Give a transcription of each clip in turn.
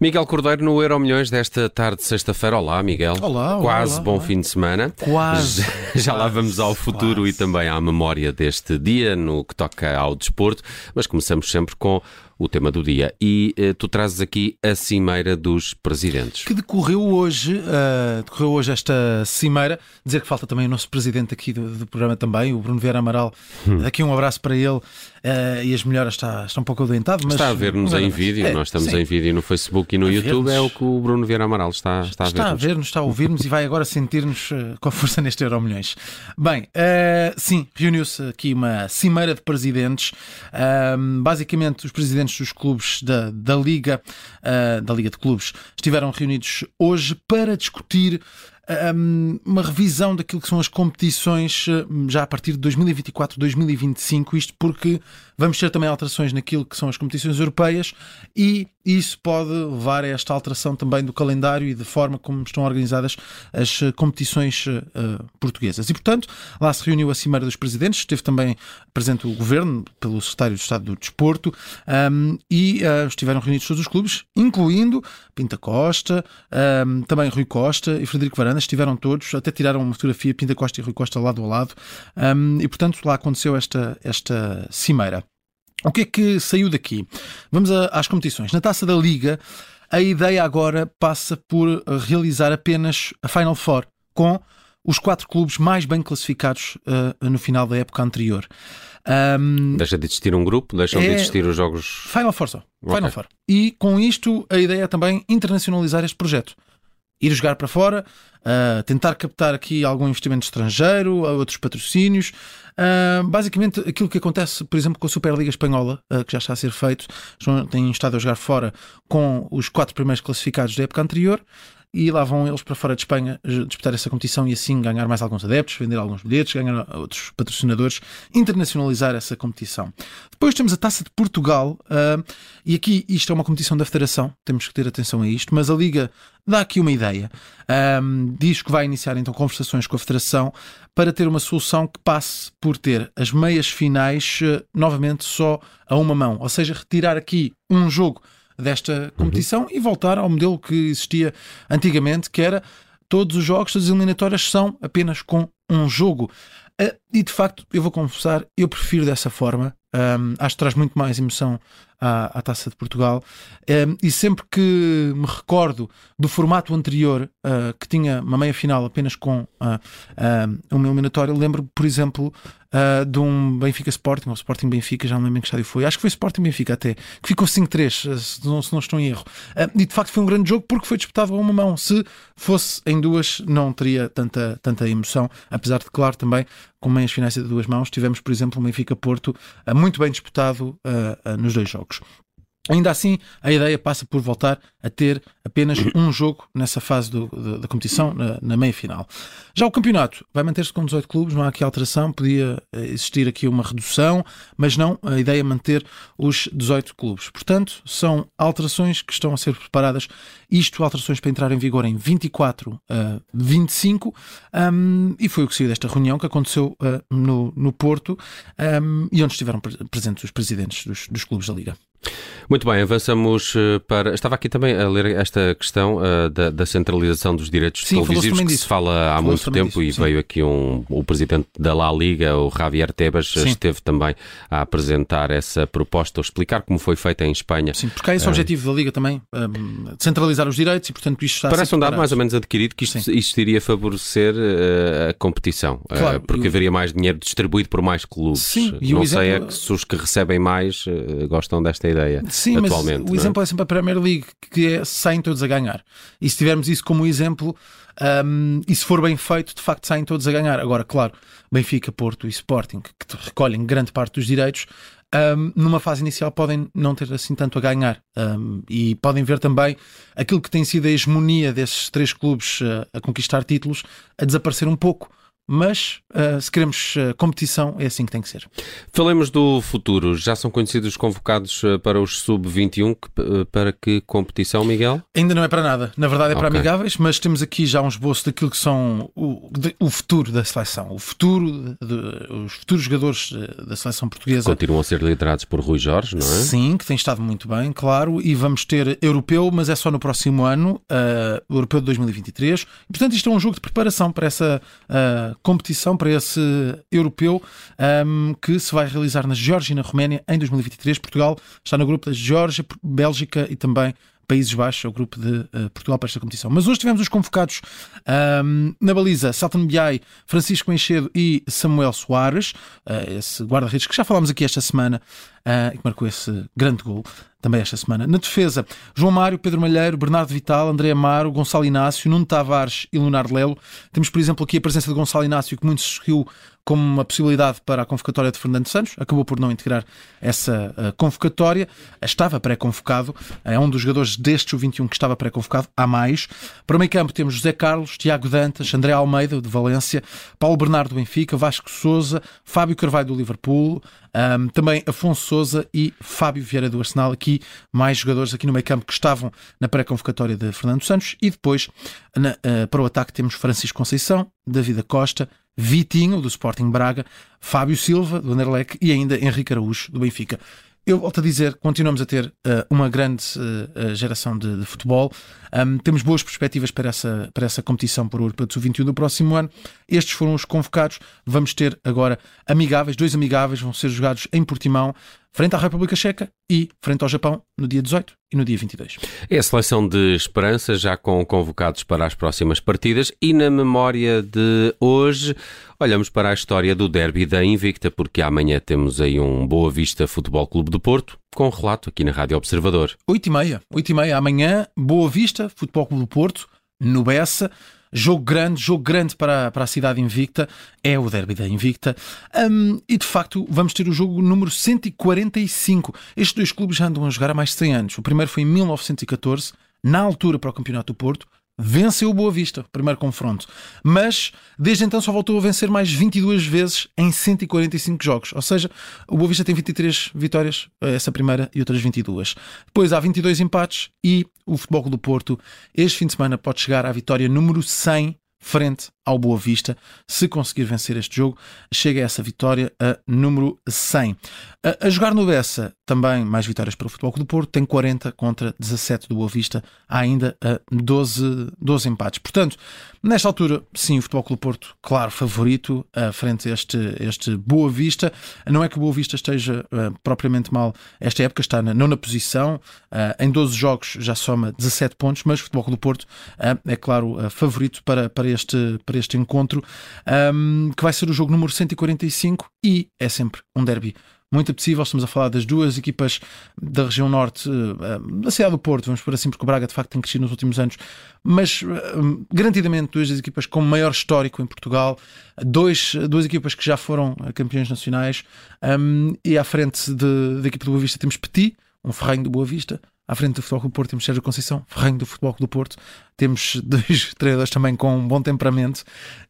Miguel Cordeiro no Euro Milhões desta tarde de sexta-feira. Olá, Miguel. Olá, olá Quase olá, bom olá. fim de semana. Quase. Já lá Quase, vamos ao futuro quase. e também à memória deste dia no que toca ao desporto, mas começamos sempre com o tema do dia. E eh, tu trazes aqui a cimeira dos presidentes. Que decorreu hoje, ah, decorreu hoje esta cimeira. Dizer que falta também o nosso presidente aqui do, do programa também, o Bruno Vieira Amaral. Hum. Daqui um abraço para ele. ah, e as melhoras está, está um pouco adoentado, mas. Está a ver-nos em vídeo, É, nós estamos sim. em vídeo no Facebook e no A YouTube, é ver-nos. o que o Bruno Vieira Amaral está, está a Está a ver-nos. ver-nos, está a ouvir-nos e vai agora sentir-nos com força neste Euro Milhões. Bem, sim, reuniu-se aqui uma cimeira de presidentes. Basicamente, os presidentes dos clubes da, da Liga, ah, da Liga de Clubes, estiveram reunidos hoje para discutir ahm, uma revisão daquilo que são as competições eh, já a partir de 2024-2025, isto porque vamos ter também alterações naquilo que são as competições europeias e isso pode levar a esta alteração também do calendário e da forma como estão organizadas as eh, competições eh, portuguesas. E, portanto, lá se reuniu a Cimeira dos Presidentes, esteve também presente o Governo, pelo Secretário de Estado do Desporto, ahm, e ah, estiveram reunidos todos os clubes, incluindo Pinta Costa, ahm, também Rui Costa e Frederico Varanda, estiveram todos, até tiraram uma fotografia Pinta Costa e Rui Costa lado a lado, ahm, e, portanto, lá aconteceu esta, esta Cimeira. O que é que saiu daqui? Vamos a- às competições. Na taça da Liga, a ideia agora passa por eh, realizar apenas a Final Four com os quatro clubes mais bem classificados eh, no final da época anterior. Ahm, Deixa de existir um grupo, deixam de É- existir os jogos. Final Four só. Final Ok. Four. E com isto, a ideia é também internacionalizar este projeto. Ir jogar para fora, ah, tentar captar aqui algum investimento estrangeiro, outros patrocínios. Ah, basicamente, aquilo que acontece, por exemplo, com a Superliga Espanhola, ah, que já está a ser feito, estão- têm estado a jogar fora com os quatro primeiros classificados da época anterior. E lá vão eles para fora de Espanha eh, disputar essa competição e assim ganhar mais alguns adeptos, vender alguns bilhetes, ganhar outros patrocinadores, internacionalizar essa competição. Depois temos a Taça de Portugal, ah, e aqui isto é uma competição da Federação, temos que ter atenção a isto, mas a Liga dá aqui uma ideia. Ahm, diz que vai iniciar então conversações com a Federação para ter uma solução que passe por ter as meias finais eh, novamente só a uma mão, ou seja, retirar aqui um jogo desta competição e voltar ao modelo que existia antigamente, que era todos os jogos, todas as eliminatórias são apenas com um jogo. Ah, E de facto, eu vou confessar, eu prefiro dessa forma. Ahm, acho que traz muito mais emoção à, à Taça de Portugal. Ahm, e sempre que me recordo do formato anterior, ah, que tinha uma meia final apenas com ah, ah, uma eliminatória, lembro, por exemplo, ah, de um Benfica Sporting, ou Sporting Benfica, já não lembro em que estádio foi. Acho que foi Sporting Benfica até, que ficou 5-3, se não, se não estou em erro. E de facto foi um grande jogo porque foi disputado a uma mão. Se fosse em duas, não teria tanta, tanta emoção, apesar de, claro, também com meias finais de duas mãos, tivemos, por exemplo, o Benfica Porto ah, muito bem disputado ah, ah, nos dois jogos. Ainda assim, a ideia passa por voltar a ter apenas um jogo nessa fase do- da- da competição, na, na meia final. Já o campeonato vai manter-se com 18 clubes, não há aqui alteração, podia eh, existir aqui uma redução, mas não, a ideia é manter os 18 clubes. Portanto, são alterações que estão a ser preparadas, isto alterações para entrar em vigor em 24 a 25, um, e foi o que saiu desta reunião que aconteceu uh, no, no Porto um, e onde estiveram pre- presentes os presidentes dos, dos clubes da Liga. Muito bem, avançamos eh, para. Estava aqui também a ler esta questão eh, da, da centralização dos direitos Sim, televisivos que disso. se fala há muito tempo disso, e sim. veio aqui um, o presidente da La Liga, o Javier Tebas, Sim. esteve também a apresentar essa proposta, ou explicar como foi feita em Espanha. Sim, porque há esse objetivo da Liga também, um, centralizar os direitos e, portanto, isto está a Parece um dado mais ou menos adquirido que isto, isto iria favorecer eh, a competição, Claro, porque e o- haveria mais dinheiro distribuído por mais clubes. Sim, e o Não sei é exemplo- que se os que recebem mais gostam desta ideia Sim, atualmente. mas o é? exemplo é sempre a Premier League, que é saem todos a ganhar. E se tivermos isso como exemplo, um, e se for bem feito, de facto saem todos a ganhar. Agora, claro, Benfica, Porto e Sporting, que recolhem grande parte dos direitos, um, numa fase inicial podem não ter assim tanto a ganhar. Um, e podem ver também aquilo que tem sido a hegemonia desses três clubes uh, a conquistar títulos a desaparecer um pouco. Mas uh, se queremos uh, competição, é assim que tem que ser. Falemos do futuro. Já são conhecidos os convocados para os sub-21. Para que competição, Miguel? Ainda não é para nada. Na verdade é para okay. amigáveis, mas temos aqui já um esboço daquilo que são o, de, o futuro da seleção. O futuro, de, os futuros jogadores da seleção portuguesa. Continuam a ser liderados por Rui Jorge, não é? Sim, que tem estado muito bem, claro. E vamos ter europeu, mas é só no próximo ano, uh, o europeu de 2023. E, portanto, isto é um jogo de preparação para essa uh, competição, para esse europeu um, que se vai realizar na Geórgia e na Roménia em 2023. Portugal está no grupo da Geórgia, Bélgica e também Países Baixos, é o grupo de uh, Portugal para esta competição. Mas hoje tivemos os convocados um, na baliza Salton Biai, Francisco Enchedo e Samuel Soares, uh, esse guarda-redes que já falámos aqui esta semana uh, e que marcou esse grande gol também esta semana. Na defesa, João Mário, Pedro Malheiro, Bernardo Vital, André Amaro, Gonçalo Inácio, Nuno Tavares e Leonardo Lelo. Temos, por exemplo, aqui a presença de Gonçalo Inácio, que muito se seguiu como uma possibilidade para a convocatória de Fernando Santos, acabou por não integrar essa uh, convocatória, estava pré-convocado, é um dos jogadores deste 21 que estava pré-convocado, há mais. Para o meio campo temos José Carlos, Tiago Dantas, André Almeida, de Valência, Paulo Bernardo do Benfica, Vasco Souza, Fábio Carvalho do Liverpool, um, também Afonso Souza e Fábio Vieira do Arsenal, aqui mais jogadores aqui no meio campo que estavam na pré-convocatória de Fernando Santos, e depois na, uh, para o ataque temos Francisco Conceição, David Costa, Vitinho, do Sporting Braga, Fábio Silva, do Anderlecht e ainda Henrique Araújo, do Benfica. Eu volto a dizer, continuamos a ter uh, uma grande uh, geração de, de futebol. Um, temos boas perspectivas para essa, para essa competição para o Europeu de Sub-21 do próximo ano. Estes foram os convocados. Vamos ter agora amigáveis, dois amigáveis, vão ser jogados em Portimão frente à República Checa e frente ao Japão no dia 18 e no dia 22. É a seleção de esperança, já com convocados para as próximas partidas e na memória de hoje, olhamos para a história do derby da Invicta, porque amanhã temos aí um Boa Vista Futebol Clube do Porto, com relato aqui na Rádio Observador. 8 e meia, 8 e meia amanhã, Boa Vista Futebol Clube do Porto, no Bessa. Jogo grande, jogo grande para, para a cidade invicta, é o derby da invicta. Um, e de facto, vamos ter o jogo número 145. Estes dois clubes já andam a jogar há mais de 100 anos. O primeiro foi em 1914, na altura para o Campeonato do Porto venceu o Boa Vista, primeiro confronto. Mas desde então só voltou a vencer mais 22 vezes em 145 jogos. Ou seja, o Boa Vista tem 23 vitórias, essa primeira e outras 22. Depois há 22 empates e o Futebol do Porto, este fim de semana, pode chegar à vitória número 100 frente ao Boa Vista. Se conseguir vencer este jogo, chega a essa vitória a número 100. A, a jogar no Bessa, também mais vitórias para o Futebol Clube do Porto, tem 40 contra 17 do Boa Vista, ainda 12, 12 empates. Portanto, nesta altura, sim, o Futebol Clube do Porto, claro, favorito uh, frente a este, este Boa Vista. Não é que o Boa Vista esteja uh, propriamente mal esta época, está na nona posição, uh, em 12 jogos já soma 17 pontos, mas o Futebol Clube do Porto é, claro, favorito para, para, este, para este encontro, um, que vai ser o jogo número 145 e é sempre um derby muito possível. Estamos a falar das duas equipas da região norte, uh, da cidade do Porto, vamos por assim, porque o Braga de facto tem crescido nos últimos anos, mas garantidamente duas das equipas com maior histórico em Portugal, dois, duas equipas que já foram campeões nacionais, um, e à frente da equipa do Boa Vista temos Petit, um ferranho do Boa Vista, à frente do Futebol do Porto temos Sérgio Conceição, ferranho do Futebol do Porto. Temos dois treinadores também com um bom temperamento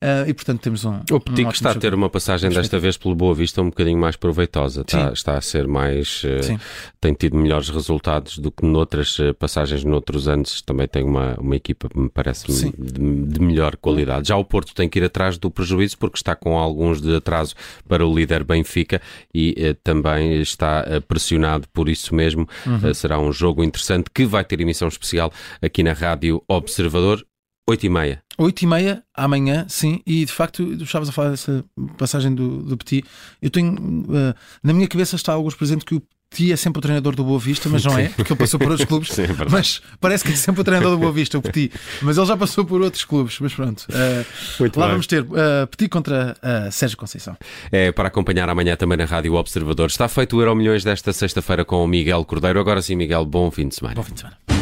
uh, e, portanto, temos um. O Petit um está a ter uma passagem desta vez pelo Boa Vista um bocadinho mais proveitosa. Está, está a ser mais. Uh, tem tido melhores resultados do que noutras uh, passagens, noutros anos. Também tem uma, uma equipa, me parece, de, de, melhor qualidade. Já o Porto tem que ir atrás do prejuízo porque está com alguns de atraso para o líder Benfica e também está pressionado por isso mesmo. Uhum. será um jogo interessante que vai ter emissão especial aqui na Rádio Observador. 8 e meia. 8 e meia amanhã, sim, e de facto, tu estavas a falar dessa passagem do, do Petit. Eu tenho uh, na minha cabeça está alguns presentes que o Petit é sempre o treinador do Boa Vista, mas não é, porque ele passou por outros clubes. Sim, é mas parece que é sempre o treinador do Boa Vista, o Petit. Mas ele já passou por outros clubes. Mas pronto, uh, lá bem. vamos ter uh, Petit contra uh, Sérgio Conceição. É para acompanhar amanhã também na Rádio Observador. Está feito o Euro Milhões desta sexta-feira com o Miguel Cordeiro. Agora sim, Miguel, bom fim de semana. Bom fim de semana.